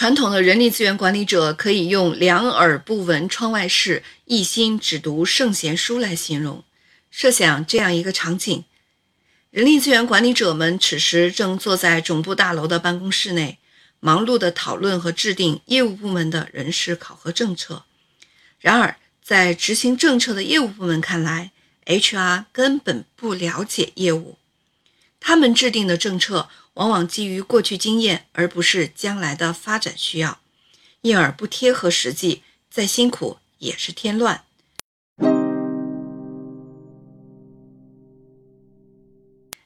传统的人力资源管理者可以用“两耳不闻窗外事，一心只读圣贤书”来形容。设想这样一个场景：人力资源管理者们此时正坐在总部大楼的办公室内，忙碌地讨论和制定业务部门的人事考核政策。然而，在执行政策的业务部门看来，HR 根本不了解业务，他们制定的政策。往往基于过去经验，而不是将来的发展需要，因而不贴合实际，再辛苦也是添乱。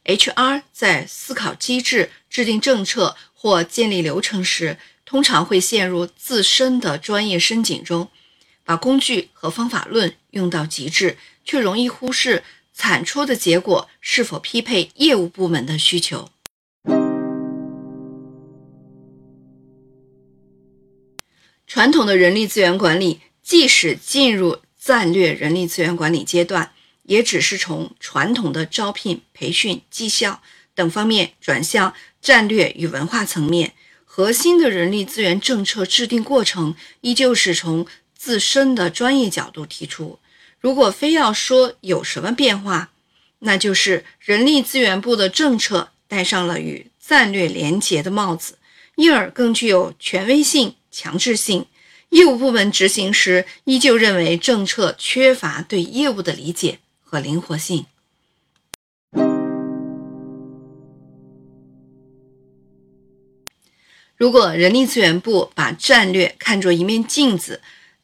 HR 在思考机制、制定政策或建立流程时，通常会陷入自身的专业深井中，把工具和方法论用到极致，却容易忽视产出的结果是否匹配业务部门的需求。传统的人力资源管理，即使进入战略人力资源管理阶段，也只是从传统的招聘、培训、绩效等方面转向战略与文化层面。核心的人力资源政策制定过程，依旧是从自身的专业角度提出。如果非要说有什么变化，那就是人力资源部的政策戴上了与战略连结的帽子，因而更具有权威性。强制性业务部门执行时，依旧认为政策缺乏对业务的理解和灵活性。如果人力资源部把战略看作一面镜子，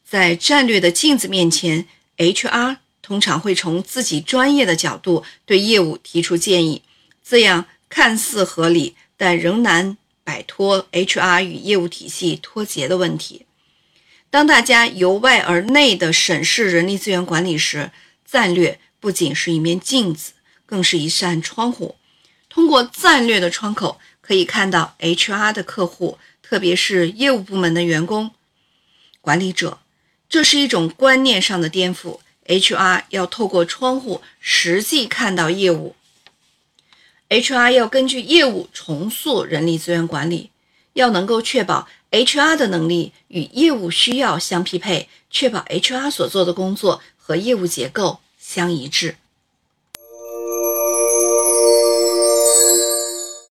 在战略的镜子面前，HR 通常会从自己专业的角度对业务提出建议，这样看似合理，但仍难。摆脱 HR 与业务体系脱节的问题。当大家由外而内的审视人力资源管理时，战略不仅是一面镜子，更是一扇窗户。通过战略的窗口，可以看到 HR 的客户，特别是业务部门的员工、管理者。这是一种观念上的颠覆。HR 要透过窗户实际看到业务。HR 要根据业务重塑人力资源管理，要能够确保 HR 的能力与业务需要相匹配，确保 HR 所做的工作和业务结构相一致。